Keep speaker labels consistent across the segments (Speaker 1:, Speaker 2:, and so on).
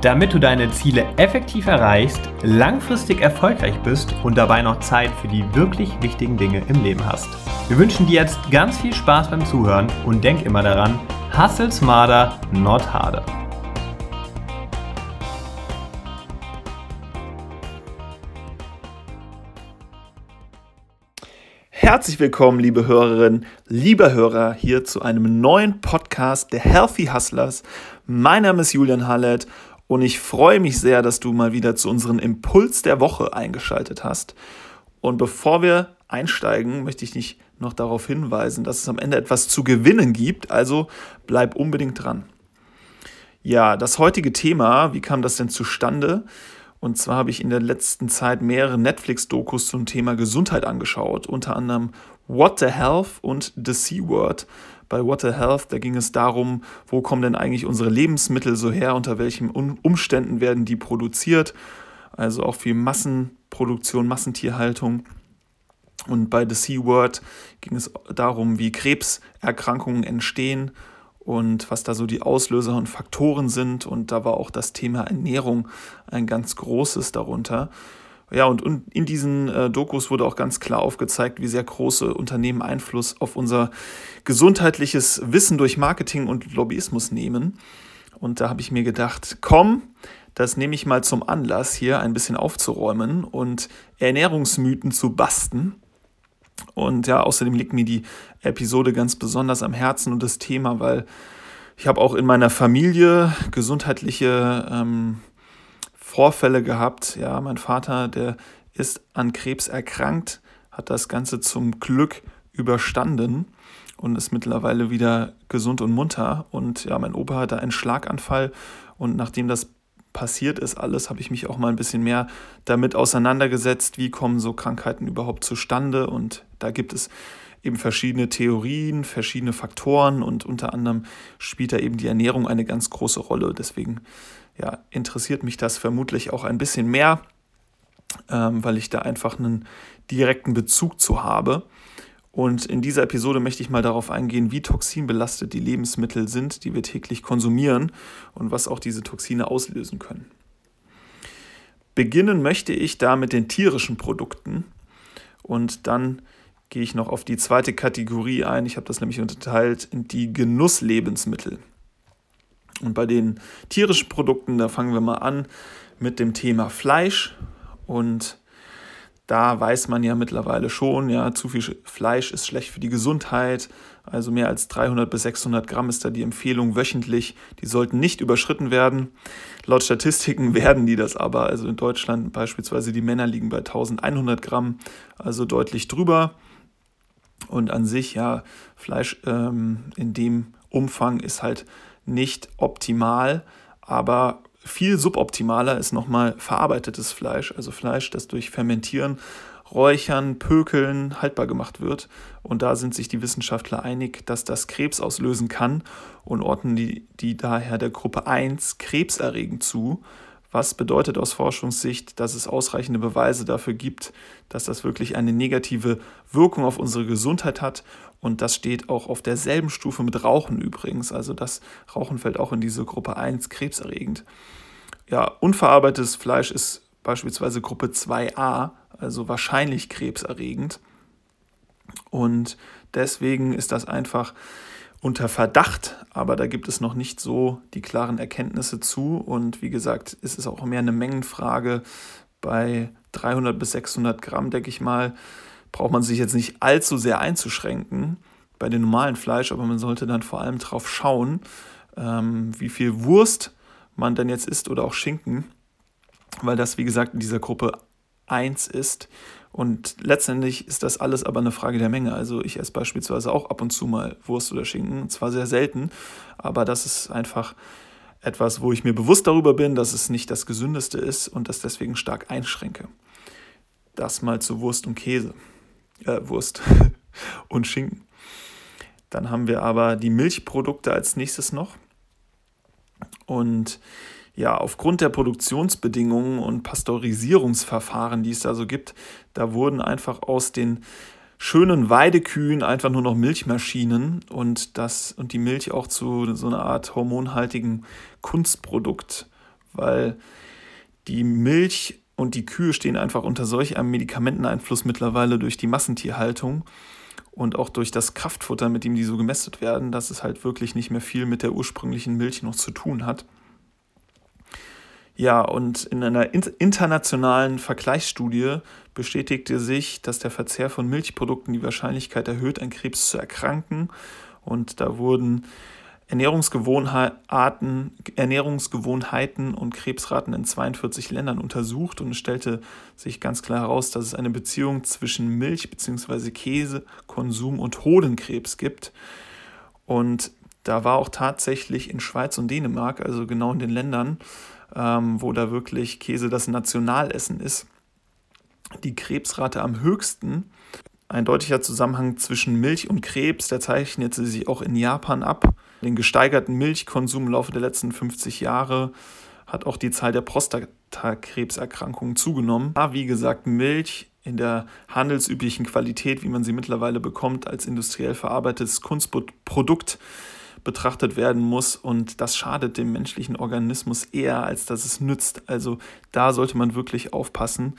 Speaker 1: Damit du deine Ziele effektiv erreichst, langfristig erfolgreich bist und dabei noch Zeit für die wirklich wichtigen Dinge im Leben hast. Wir wünschen dir jetzt ganz viel Spaß beim Zuhören und denk immer daran, hustle smarter, not harder.
Speaker 2: Herzlich willkommen, liebe Hörerinnen, lieber Hörer, hier zu einem neuen Podcast der Healthy Hustlers. Mein Name ist Julian Hallett und ich freue mich sehr, dass du mal wieder zu unserem Impuls der Woche eingeschaltet hast. Und bevor wir einsteigen, möchte ich dich noch darauf hinweisen, dass es am Ende etwas zu gewinnen gibt. Also bleib unbedingt dran. Ja, das heutige Thema, wie kam das denn zustande? Und zwar habe ich in der letzten Zeit mehrere Netflix-Dokus zum Thema Gesundheit angeschaut, unter anderem What the Health und The C-Word. Bei What the Health, da ging es darum, wo kommen denn eigentlich unsere Lebensmittel so her, unter welchen Umständen werden die produziert. Also auch viel Massenproduktion, Massentierhaltung. Und bei The C-Word ging es darum, wie Krebserkrankungen entstehen und was da so die Auslöser und Faktoren sind. Und da war auch das Thema Ernährung ein ganz großes darunter. Ja, und in diesen äh, Dokus wurde auch ganz klar aufgezeigt, wie sehr große Unternehmen Einfluss auf unser gesundheitliches Wissen durch Marketing und Lobbyismus nehmen. Und da habe ich mir gedacht, komm, das nehme ich mal zum Anlass, hier ein bisschen aufzuräumen und Ernährungsmythen zu basten. Und ja, außerdem liegt mir die Episode ganz besonders am Herzen und das Thema, weil ich habe auch in meiner Familie gesundheitliche ähm, Vorfälle gehabt. Ja, mein Vater, der ist an Krebs erkrankt, hat das Ganze zum Glück überstanden und ist mittlerweile wieder gesund und munter. Und ja, mein Opa hatte einen Schlaganfall und nachdem das passiert ist alles, habe ich mich auch mal ein bisschen mehr damit auseinandergesetzt, wie kommen so Krankheiten überhaupt zustande. Und da gibt es eben verschiedene Theorien, verschiedene Faktoren und unter anderem spielt da eben die Ernährung eine ganz große Rolle. Deswegen ja, interessiert mich das vermutlich auch ein bisschen mehr, ähm, weil ich da einfach einen direkten Bezug zu habe. Und in dieser Episode möchte ich mal darauf eingehen, wie toxinbelastet die Lebensmittel sind, die wir täglich konsumieren und was auch diese Toxine auslösen können. Beginnen möchte ich da mit den tierischen Produkten und dann gehe ich noch auf die zweite Kategorie ein. Ich habe das nämlich unterteilt in die Genusslebensmittel. Und bei den tierischen Produkten, da fangen wir mal an mit dem Thema Fleisch und da weiß man ja mittlerweile schon, ja, zu viel Fleisch ist schlecht für die Gesundheit. Also mehr als 300 bis 600 Gramm ist da die Empfehlung wöchentlich. Die sollten nicht überschritten werden. Laut Statistiken werden die das aber. Also in Deutschland beispielsweise die Männer liegen bei 1100 Gramm, also deutlich drüber. Und an sich, ja, Fleisch ähm, in dem Umfang ist halt nicht optimal, aber viel suboptimaler ist nochmal verarbeitetes Fleisch, also Fleisch, das durch Fermentieren, Räuchern, Pökeln haltbar gemacht wird. Und da sind sich die Wissenschaftler einig, dass das Krebs auslösen kann und ordnen die, die daher der Gruppe 1 krebserregend zu. Was bedeutet aus Forschungssicht, dass es ausreichende Beweise dafür gibt, dass das wirklich eine negative Wirkung auf unsere Gesundheit hat. Und das steht auch auf derselben Stufe mit Rauchen übrigens. Also das Rauchen fällt auch in diese Gruppe 1 krebserregend. Ja, unverarbeitetes Fleisch ist beispielsweise Gruppe 2a, also wahrscheinlich krebserregend. Und deswegen ist das einfach unter Verdacht, aber da gibt es noch nicht so die klaren Erkenntnisse zu. Und wie gesagt, ist es auch mehr eine Mengenfrage. Bei 300 bis 600 Gramm, denke ich mal, braucht man sich jetzt nicht allzu sehr einzuschränken bei dem normalen Fleisch, aber man sollte dann vor allem darauf schauen, ähm, wie viel Wurst man dann jetzt isst oder auch Schinken, weil das, wie gesagt, in dieser Gruppe 1 ist. Und letztendlich ist das alles aber eine Frage der Menge. Also ich esse beispielsweise auch ab und zu mal Wurst oder Schinken, zwar sehr selten, aber das ist einfach etwas, wo ich mir bewusst darüber bin, dass es nicht das Gesündeste ist und das deswegen stark einschränke. Das mal zu Wurst und Käse. Äh, Wurst und Schinken. Dann haben wir aber die Milchprodukte als nächstes noch. Und ja, aufgrund der Produktionsbedingungen und Pasteurisierungsverfahren, die es da so gibt, da wurden einfach aus den schönen Weidekühen einfach nur noch Milchmaschinen und das und die Milch auch zu so einer Art hormonhaltigen Kunstprodukt, weil die Milch und die Kühe stehen einfach unter solch einem Medikamenteneinfluss mittlerweile durch die Massentierhaltung und auch durch das Kraftfutter, mit dem die so gemästet werden, dass es halt wirklich nicht mehr viel mit der ursprünglichen Milch noch zu tun hat. Ja, und in einer internationalen Vergleichsstudie bestätigte sich, dass der Verzehr von Milchprodukten die Wahrscheinlichkeit erhöht, an Krebs zu erkranken. Und da wurden Ernährungsgewohnheiten, Ernährungsgewohnheiten und Krebsraten in 42 Ländern untersucht und es stellte sich ganz klar heraus, dass es eine Beziehung zwischen Milch bzw. Käsekonsum und Hodenkrebs gibt. Und da war auch tatsächlich in Schweiz und Dänemark, also genau in den Ländern, ähm, wo da wirklich Käse das Nationalessen ist, die Krebsrate am höchsten. Ein deutlicher Zusammenhang zwischen Milch und Krebs, der zeichnete sich auch in Japan ab. Den gesteigerten Milchkonsum im Laufe der letzten 50 Jahre hat auch die Zahl der Prostatakrebserkrankungen zugenommen. Da, wie gesagt, Milch in der handelsüblichen Qualität, wie man sie mittlerweile bekommt, als industriell verarbeitetes Kunstprodukt betrachtet werden muss und das schadet dem menschlichen Organismus eher, als dass es nützt. Also da sollte man wirklich aufpassen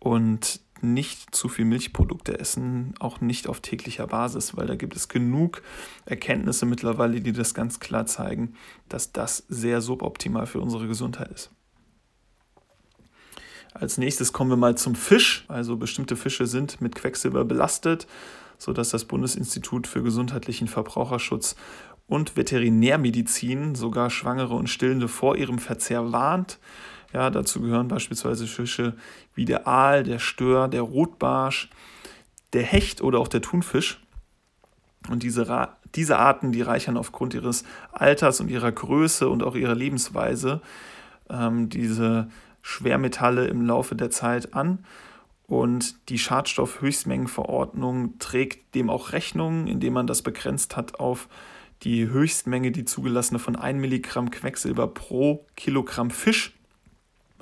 Speaker 2: und nicht zu viel Milchprodukte essen, auch nicht auf täglicher Basis, weil da gibt es genug Erkenntnisse mittlerweile, die das ganz klar zeigen, dass das sehr suboptimal für unsere Gesundheit ist. Als nächstes kommen wir mal zum Fisch. Also bestimmte Fische sind mit Quecksilber belastet, sodass das Bundesinstitut für gesundheitlichen Verbraucherschutz und Veterinärmedizin sogar Schwangere und Stillende vor ihrem Verzehr warnt. Ja, dazu gehören beispielsweise Fische wie der Aal, der Stör, der Rotbarsch, der Hecht oder auch der Thunfisch. Und diese, diese Arten, die reichern aufgrund ihres Alters und ihrer Größe und auch ihrer Lebensweise ähm, diese Schwermetalle im Laufe der Zeit an. Und die Schadstoffhöchstmengenverordnung trägt dem auch Rechnung, indem man das begrenzt hat auf die Höchstmenge, die zugelassene von 1 Milligramm Quecksilber pro Kilogramm Fisch.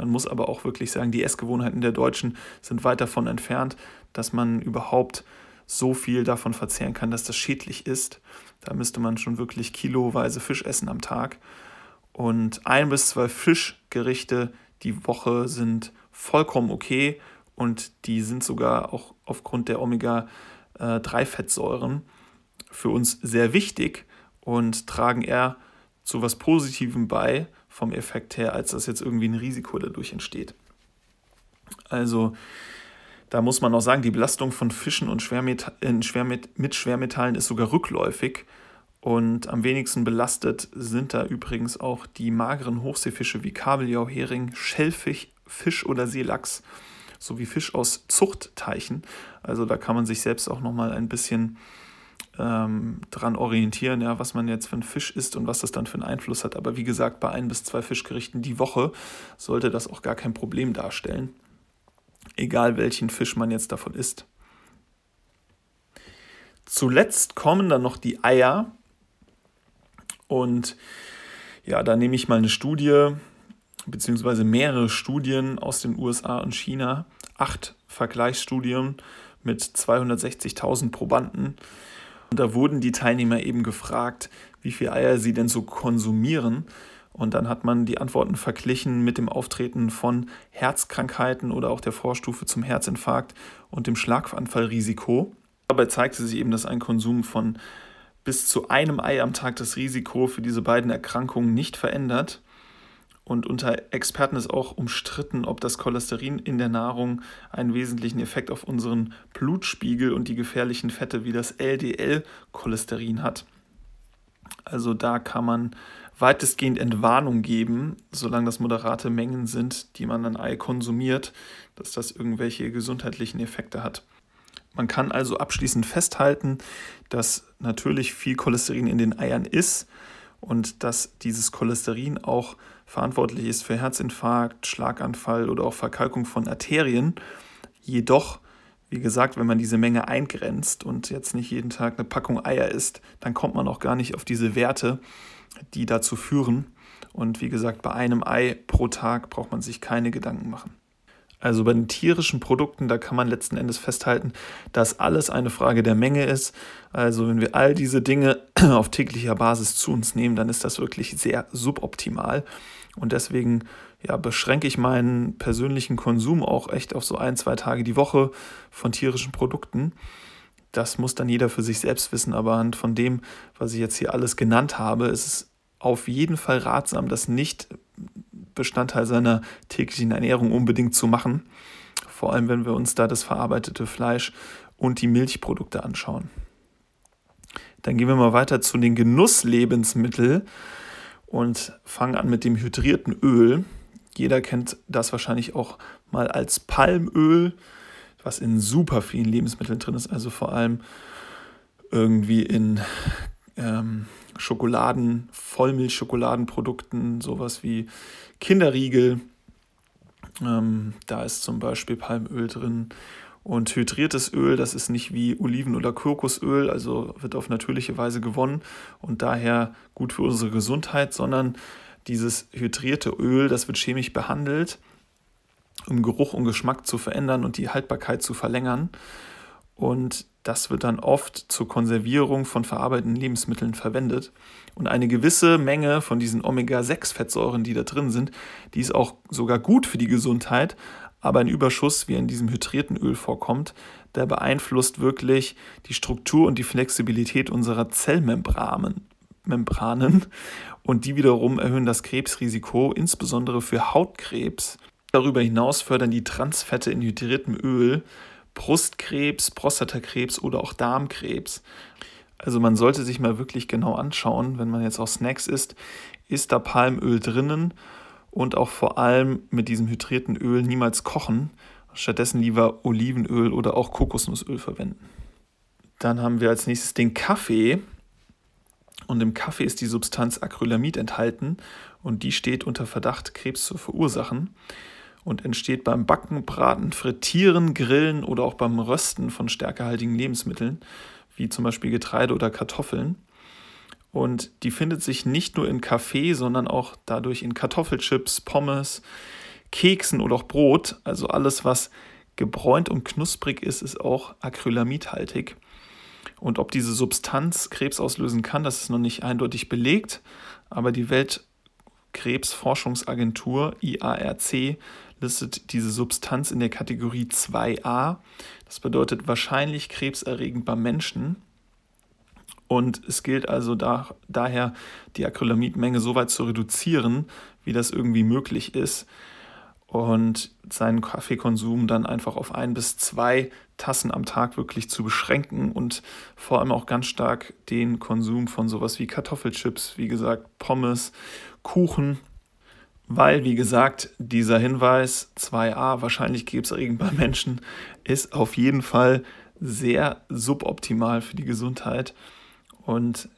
Speaker 2: Man muss aber auch wirklich sagen, die Essgewohnheiten der Deutschen sind weit davon entfernt, dass man überhaupt so viel davon verzehren kann, dass das schädlich ist. Da müsste man schon wirklich kiloweise Fisch essen am Tag. Und ein bis zwei Fischgerichte die Woche sind vollkommen okay und die sind sogar auch aufgrund der Omega-3-Fettsäuren für uns sehr wichtig und tragen eher zu was Positivem bei vom Effekt her, als dass jetzt irgendwie ein Risiko dadurch entsteht. Also da muss man auch sagen, die Belastung von Fischen und Schwermet Schwermet mit Schwermetallen ist sogar rückläufig. Und am wenigsten belastet sind da übrigens auch die mageren Hochseefische wie Kabeljau, Hering, Schellfisch, Fisch oder Seelachs sowie Fisch aus Zuchtteichen. Also da kann man sich selbst auch nochmal ein bisschen ähm, dran orientieren, ja, was man jetzt für einen Fisch isst und was das dann für einen Einfluss hat. Aber wie gesagt, bei ein bis zwei Fischgerichten die Woche sollte das auch gar kein Problem darstellen. Egal welchen Fisch man jetzt davon isst. Zuletzt kommen dann noch die Eier. Und ja, da nehme ich mal eine Studie, beziehungsweise mehrere Studien aus den USA und China, acht Vergleichsstudien mit 260.000 Probanden und da wurden die Teilnehmer eben gefragt, wie viele Eier sie denn so konsumieren. Und dann hat man die Antworten verglichen mit dem Auftreten von Herzkrankheiten oder auch der Vorstufe zum Herzinfarkt und dem Schlaganfallrisiko. Dabei zeigte sich eben, dass ein Konsum von bis zu einem Ei am Tag das Risiko für diese beiden Erkrankungen nicht verändert. Und unter Experten ist auch umstritten, ob das Cholesterin in der Nahrung einen wesentlichen Effekt auf unseren Blutspiegel und die gefährlichen Fette wie das LDL-Cholesterin hat. Also da kann man weitestgehend Entwarnung geben, solange das moderate Mengen sind, die man an Ei konsumiert, dass das irgendwelche gesundheitlichen Effekte hat. Man kann also abschließend festhalten, dass natürlich viel Cholesterin in den Eiern ist und dass dieses Cholesterin auch verantwortlich ist für Herzinfarkt, Schlaganfall oder auch Verkalkung von Arterien. Jedoch, Wie gesagt, wenn man diese Menge eingrenzt und jetzt nicht jeden Tag eine Packung Eier isst, dann kommt man auch gar nicht auf diese Werte, die dazu führen. Und wie gesagt, bei einem Ei pro Tag braucht man sich keine Gedanken machen. Also bei den tierischen Produkten, da kann man letzten Endes festhalten, dass alles eine Frage der Menge ist. Also wenn wir all diese Dinge auf täglicher Basis zu uns nehmen, dann ist das wirklich sehr suboptimal. Und deswegen ja, beschränke ich meinen persönlichen Konsum auch echt auf so ein, zwei Tage die Woche von tierischen Produkten. Das muss dann jeder für sich selbst wissen, aber anhand von dem, was ich jetzt hier alles genannt habe, ist es auf jeden Fall ratsam, das nicht Bestandteil seiner täglichen Ernährung unbedingt zu machen. Vor allem, wenn wir uns da das verarbeitete Fleisch und die Milchprodukte anschauen. Dann gehen wir mal weiter zu den Genusslebensmitteln und fangen an mit dem hydrierten Öl. Jeder kennt das wahrscheinlich auch mal als Palmöl, was in super vielen Lebensmitteln drin ist, also vor allem irgendwie in ähm, Schokoladen, Vollmilchschokoladenprodukten, sowas wie Kinderriegel. Ähm, da ist zum Beispiel Palmöl drin. Und hydriertes Öl, das ist nicht wie Oliven- oder Kokosöl, also wird auf natürliche Weise gewonnen und daher gut für unsere Gesundheit, sondern dieses hydrierte Öl, das wird chemisch behandelt, um Geruch und Geschmack zu verändern und die Haltbarkeit zu verlängern. Und das wird dann oft zur Konservierung von verarbeiteten Lebensmitteln verwendet. Und eine gewisse Menge von diesen Omega-6-Fettsäuren, die da drin sind, die ist auch sogar gut für die Gesundheit. Aber ein Überschuss, wie in diesem hydrierten Öl vorkommt, der beeinflusst wirklich die Struktur und die Flexibilität unserer Zellmembranen. Membranen und die wiederum erhöhen das Krebsrisiko, insbesondere für Hautkrebs. Darüber hinaus fördern die Transfette in hydriertem Öl Brustkrebs, Prostatakrebs oder auch Darmkrebs. Also man sollte sich mal wirklich genau anschauen, wenn man jetzt auch Snacks isst, ist da Palmöl drinnen und auch vor allem mit diesem hydrierten Öl niemals kochen, stattdessen lieber Olivenöl oder auch Kokosnussöl verwenden. Dann haben wir als nächstes den Kaffee. Und im Kaffee ist die Substanz Acrylamid enthalten und die steht unter Verdacht, Krebs zu verursachen und entsteht beim Backen, Braten, Frittieren, Grillen oder auch beim Rösten von stärkehaltigen Lebensmitteln, wie zum Beispiel Getreide oder Kartoffeln. Und die findet sich nicht nur in Kaffee, sondern auch dadurch in Kartoffelchips, Pommes, Keksen oder auch Brot. Also alles, was gebräunt und knusprig ist, ist auch acrylamidhaltig. Und ob diese Substanz Krebs auslösen kann, das ist noch nicht eindeutig belegt. Aber die Weltkrebsforschungsagentur IARC listet diese Substanz in der Kategorie 2a. Das bedeutet wahrscheinlich krebserregend beim Menschen. Und es gilt also da, daher, die Acrylamidmenge so weit zu reduzieren, wie das irgendwie möglich ist. Und seinen Kaffeekonsum dann einfach auf ein bis zwei Tassen am Tag wirklich zu beschränken und vor allem auch ganz stark den Konsum von sowas wie Kartoffelchips, wie gesagt, Pommes, Kuchen weil, wie gesagt, dieser Hinweis 2a, wahrscheinlich krebserregend bei Menschen, ist auf jeden Fall sehr suboptimal für die Gesundheit. Und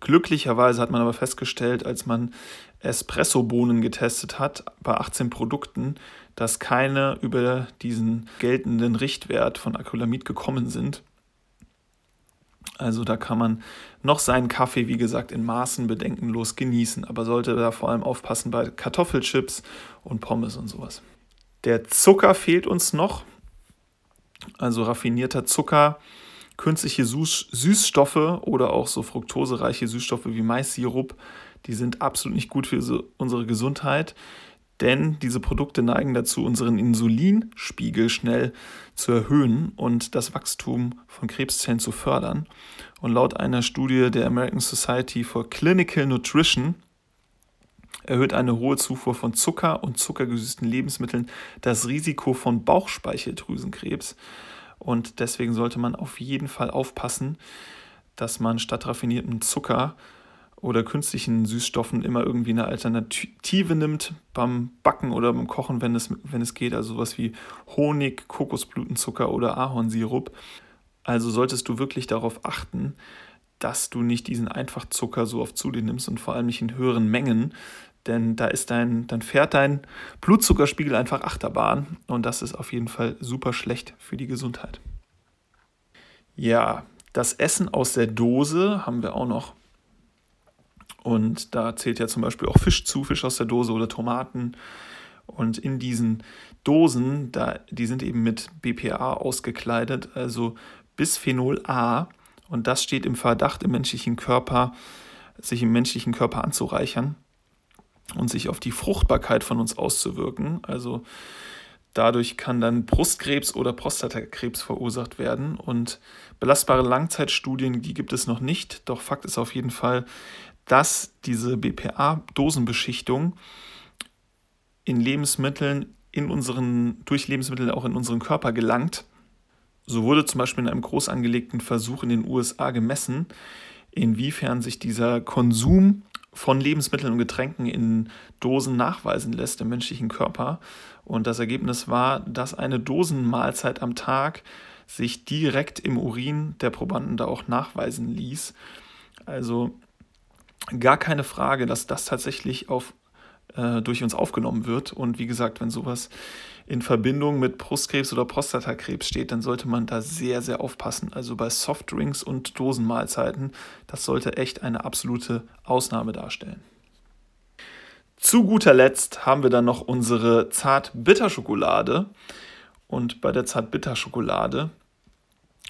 Speaker 2: glücklicherweise hat man aber festgestellt, als man Espresso-Bohnen getestet hat bei 18 Produkten, dass keine über diesen geltenden Richtwert von Acrylamid gekommen sind. Also da kann man noch seinen Kaffee, wie gesagt, in Maßen bedenkenlos genießen, aber sollte da vor allem aufpassen bei Kartoffelchips und Pommes und sowas. Der Zucker fehlt uns noch, also raffinierter Zucker, künstliche Süßstoffe oder auch so fruktosereiche Süßstoffe wie Maissirup, die sind absolut nicht gut für unsere Gesundheit denn diese Produkte neigen dazu, unseren Insulinspiegel schnell zu erhöhen und das Wachstum von Krebszellen zu fördern. Und laut einer Studie der American Society for Clinical Nutrition erhöht eine hohe Zufuhr von Zucker und zuckergesüßten Lebensmitteln das Risiko von Bauchspeicheldrüsenkrebs. Und deswegen sollte man auf jeden Fall aufpassen, dass man statt raffiniertem Zucker oder künstlichen Süßstoffen immer irgendwie eine Alternative nimmt beim Backen oder beim Kochen, wenn es, wenn es geht. Also sowas wie Honig, Kokosblütenzucker oder Ahornsirup. Also solltest du wirklich darauf achten, dass du nicht diesen Einfachzucker so oft zu dir nimmst und vor allem nicht in höheren Mengen, denn da ist dein, dann fährt dein Blutzuckerspiegel einfach Achterbahn und das ist auf jeden Fall super schlecht für die Gesundheit. Ja, das Essen aus der Dose haben wir auch noch. Und da zählt ja zum Beispiel auch Fisch zu, Fisch aus der Dose oder Tomaten. Und in diesen Dosen, da, die sind eben mit BPA ausgekleidet, also Bisphenol A. Und das steht im Verdacht im menschlichen Körper, sich im menschlichen Körper anzureichern und sich auf die Fruchtbarkeit von uns auszuwirken. Also dadurch kann dann Brustkrebs oder Prostatakrebs verursacht werden. Und belastbare Langzeitstudien, die gibt es noch nicht. Doch Fakt ist auf jeden Fall, dass diese BPA-Dosenbeschichtung in Lebensmitteln, in unseren, durch Lebensmittel auch in unseren Körper gelangt. So wurde zum Beispiel in einem groß angelegten Versuch in den USA gemessen, inwiefern sich dieser Konsum von Lebensmitteln und Getränken in Dosen nachweisen lässt im menschlichen Körper. Und das Ergebnis war, dass eine Dosenmahlzeit am Tag sich direkt im Urin der Probanden da auch nachweisen ließ. Also gar keine Frage, dass das tatsächlich auf, äh, durch uns aufgenommen wird. Und wie gesagt, wenn sowas in Verbindung mit Brustkrebs oder Prostatakrebs steht, dann sollte man da sehr, sehr aufpassen. Also bei Softdrinks und Dosenmahlzeiten, das sollte echt eine absolute Ausnahme darstellen. Zu guter Letzt haben wir dann noch unsere Zart-Bitter-Schokolade. Und bei der Zart-Bitter-Schokolade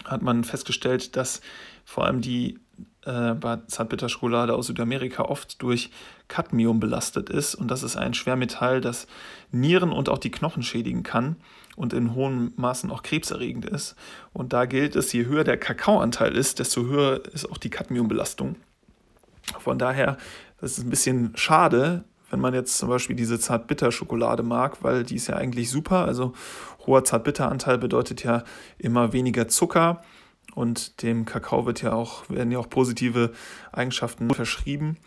Speaker 2: hat man festgestellt, dass vor allem die äh, Zartbitterschokolade aus Südamerika oft durch Cadmium belastet ist. Und das ist ein Schwermetall, das Nieren und auch die Knochen schädigen kann und in hohen Maßen auch krebserregend ist. Und da gilt es, je höher der Kakaoanteil ist, desto höher ist auch die Cadmiumbelastung. Von daher, ist ein bisschen schade, wenn man jetzt zum Beispiel diese Zartbitterschokolade mag, weil die ist ja eigentlich super. Also hoher Zartbitteranteil bedeutet ja immer weniger Zucker und dem Kakao wird ja auch, werden ja auch positive Eigenschaften verschrieben.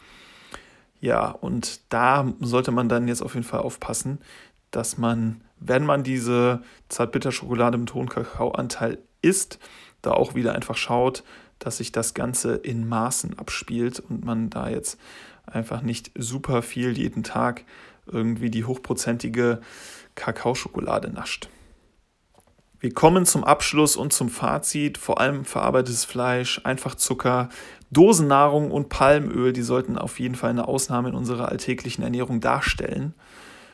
Speaker 2: Ja, und da sollte man dann jetzt auf jeden Fall aufpassen, dass man, wenn man diese Zartbitterschokolade mit hohem Kakaoanteil isst, da auch wieder einfach schaut, dass sich das Ganze in Maßen abspielt und man da jetzt einfach nicht super viel jeden Tag irgendwie die hochprozentige Kakaoschokolade nascht. Wir kommen zum Abschluss und zum Fazit. Vor allem verarbeitetes Fleisch, Einfachzucker, Dosennahrung und Palmöl, die sollten auf jeden Fall eine Ausnahme in unserer alltäglichen Ernährung darstellen.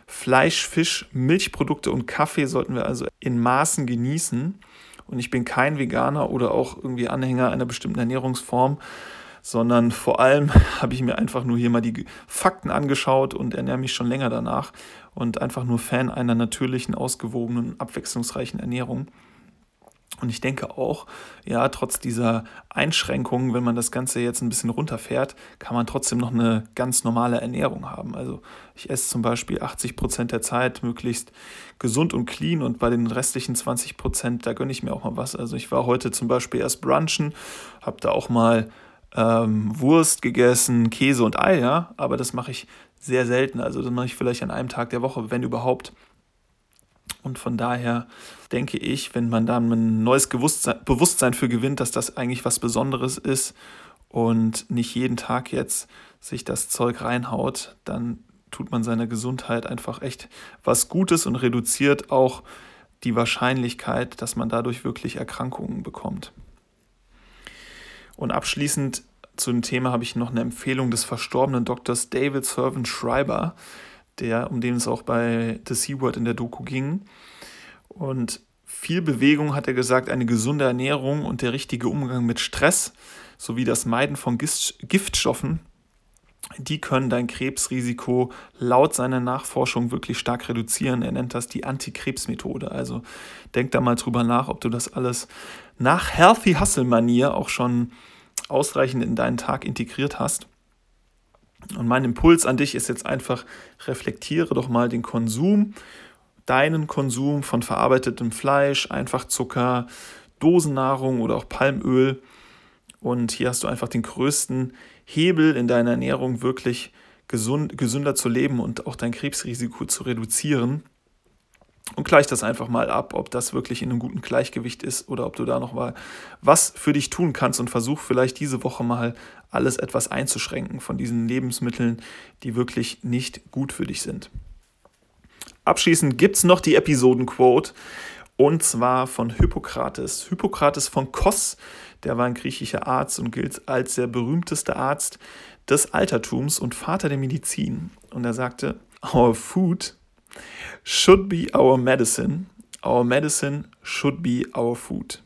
Speaker 2: Fleisch, Fisch, Milchprodukte und Kaffee sollten wir also in Maßen genießen. Und ich bin kein Veganer oder auch irgendwie Anhänger einer bestimmten Ernährungsform sondern vor allem habe ich mir einfach nur hier mal die Fakten angeschaut und ernähre mich schon länger danach und einfach nur Fan einer natürlichen, ausgewogenen, abwechslungsreichen Ernährung. Und ich denke auch, ja, trotz dieser Einschränkungen, wenn man das Ganze jetzt ein bisschen runterfährt, kann man trotzdem noch eine ganz normale Ernährung haben. Also ich esse zum Beispiel 80 Prozent der Zeit möglichst gesund und clean und bei den restlichen 20 Prozent, da gönne ich mir auch mal was. Also ich war heute zum Beispiel erst brunchen, habe da auch mal ähm, Wurst gegessen, Käse und Eier, aber das mache ich sehr selten. Also das mache ich vielleicht an einem Tag der Woche, wenn überhaupt. Und von daher denke ich, wenn man dann ein neues Bewusstsein für gewinnt, dass das eigentlich was Besonderes ist und nicht jeden Tag jetzt sich das Zeug reinhaut, dann tut man seiner Gesundheit einfach echt was Gutes und reduziert auch die Wahrscheinlichkeit, dass man dadurch wirklich Erkrankungen bekommt. Und abschließend zu dem Thema habe ich noch eine Empfehlung des verstorbenen Doktors David Servant Schreiber, der, um den es auch bei The Sea-Word in der Doku ging. Und viel Bewegung, hat er gesagt, eine gesunde Ernährung und der richtige Umgang mit Stress sowie das Meiden von Giftstoffen, die können dein Krebsrisiko laut seiner Nachforschung wirklich stark reduzieren. Er nennt das die Antikrebsmethode. Also denk da mal drüber nach, ob du das alles nach Healthy Hustle Manier auch schon ausreichend in deinen Tag integriert hast. Und mein Impuls an dich ist jetzt einfach, reflektiere doch mal den Konsum, deinen Konsum von verarbeitetem Fleisch, Einfachzucker, Dosennahrung oder auch Palmöl. Und hier hast du einfach den größten Hebel in deiner Ernährung, wirklich gesund, gesünder zu leben und auch dein Krebsrisiko zu reduzieren. und gleich das einfach mal ab, ob das wirklich in einem guten Gleichgewicht ist oder ob du da noch mal was für dich tun kannst und versuch vielleicht diese Woche mal alles etwas einzuschränken von diesen Lebensmitteln, die wirklich nicht gut für dich sind. Abschließend gibt es noch die Episodenquote und zwar von Hippokrates. Hippokrates von Kos, der war ein griechischer Arzt und gilt als der berühmteste Arzt des Altertums und Vater der Medizin. Und er sagte, Our food should be our medicine. Our medicine should be our food.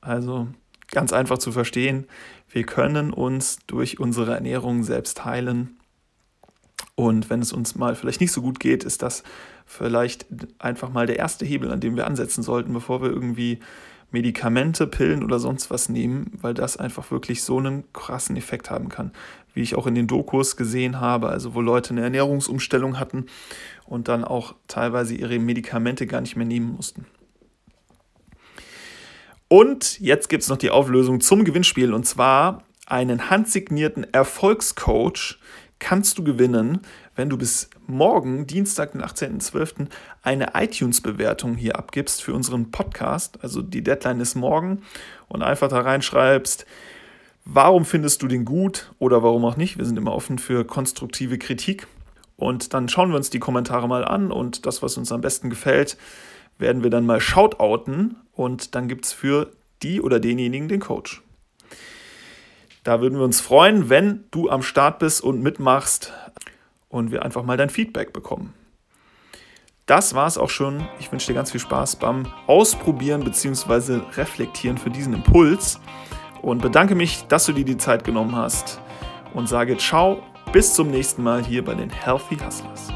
Speaker 2: Also ganz einfach zu verstehen, wir können uns durch unsere Ernährung selbst heilen. Und wenn es uns mal vielleicht nicht so gut geht, ist das vielleicht einfach mal der erste Hebel, an dem wir ansetzen sollten, bevor wir irgendwie Medikamente, Pillen oder sonst was nehmen, weil das einfach wirklich so einen krassen Effekt haben kann, wie ich auch in den Dokus gesehen habe, also wo Leute eine Ernährungsumstellung hatten und dann auch teilweise ihre Medikamente gar nicht mehr nehmen mussten. Und jetzt gibt es noch die Auflösung zum Gewinnspiel und zwar einen handsignierten Erfolgscoach kannst du gewinnen, wenn du bis morgen, Dienstag, den 18.12., eine iTunes-Bewertung hier abgibst für unseren Podcast. Also die Deadline ist morgen und einfach da reinschreibst, warum findest du den gut oder warum auch nicht. Wir sind immer offen für konstruktive Kritik. Und dann schauen wir uns die Kommentare mal an und das, was uns am besten gefällt, werden wir dann mal shoutouten und dann gibt es für die oder denjenigen den Coach. Da würden wir uns freuen, wenn du am Start bist und mitmachst und wir einfach mal dein Feedback bekommen. Das war es auch schon. Ich wünsche dir ganz viel Spaß beim Ausprobieren bzw. Reflektieren für diesen Impuls und bedanke mich, dass du dir die Zeit genommen hast und sage ciao, bis zum nächsten Mal hier bei den Healthy Hustlers.